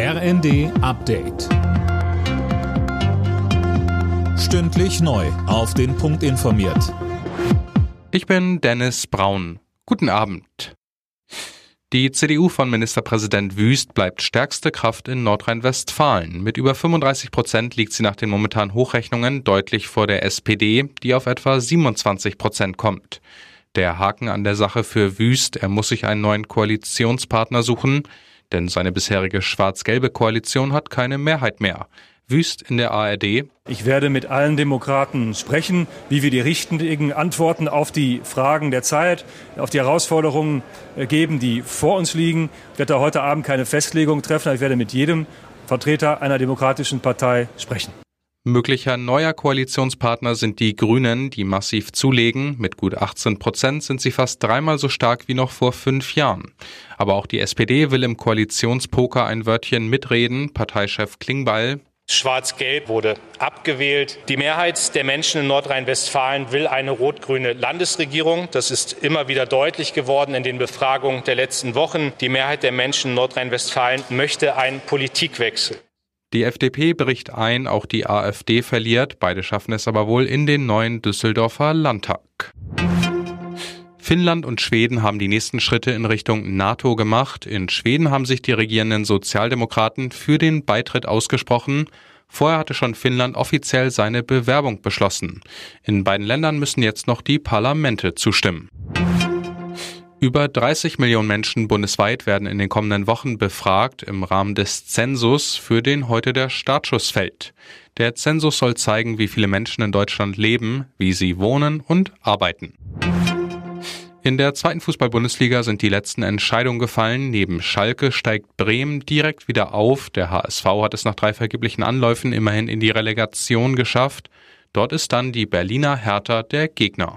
RND Update. Stündlich neu. Auf den Punkt informiert. Ich bin Dennis Braun. Guten Abend. Die CDU von Ministerpräsident Wüst bleibt stärkste Kraft in Nordrhein-Westfalen. Mit über 35 Prozent liegt sie nach den momentanen Hochrechnungen deutlich vor der SPD, die auf etwa 27 Prozent kommt. Der Haken an der Sache für Wüst, er muss sich einen neuen Koalitionspartner suchen, denn seine bisherige schwarz-gelbe Koalition hat keine Mehrheit mehr. Wüst in der ARD. Ich werde mit allen Demokraten sprechen, wie wir die richtigen Antworten auf die Fragen der Zeit, auf die Herausforderungen äh, geben, die vor uns liegen. Ich werde heute Abend keine Festlegung treffen, aber ich werde mit jedem Vertreter einer demokratischen Partei sprechen. Möglicher neuer Koalitionspartner sind die Grünen, die massiv zulegen. Mit gut 18 Prozent sind sie fast dreimal so stark wie noch vor fünf Jahren. Aber auch die SPD will im Koalitionspoker ein Wörtchen mitreden. Parteichef Klingbeil. Schwarz-Gelb wurde abgewählt. Die Mehrheit der Menschen in Nordrhein-Westfalen will eine rot-grüne Landesregierung. Das ist immer wieder deutlich geworden in den Befragungen der letzten Wochen. Die Mehrheit der Menschen in Nordrhein-Westfalen möchte einen Politikwechsel. Die FDP bricht ein, auch die AfD verliert. Beide schaffen es aber wohl in den neuen Düsseldorfer Landtag. Finnland und Schweden haben die nächsten Schritte in Richtung NATO gemacht. In Schweden haben sich die regierenden Sozialdemokraten für den Beitritt ausgesprochen. Vorher hatte schon Finnland offiziell seine Bewerbung beschlossen. In beiden Ländern müssen jetzt noch die Parlamente zustimmen. Über 30 Millionen Menschen bundesweit werden in den kommenden Wochen befragt im Rahmen des Zensus, für den heute der Startschuss fällt. Der Zensus soll zeigen, wie viele Menschen in Deutschland leben, wie sie wohnen und arbeiten. In der zweiten Fußball-Bundesliga sind die letzten Entscheidungen gefallen. Neben Schalke steigt Bremen direkt wieder auf. Der HSV hat es nach drei vergeblichen Anläufen immerhin in die Relegation geschafft. Dort ist dann die Berliner Hertha der Gegner.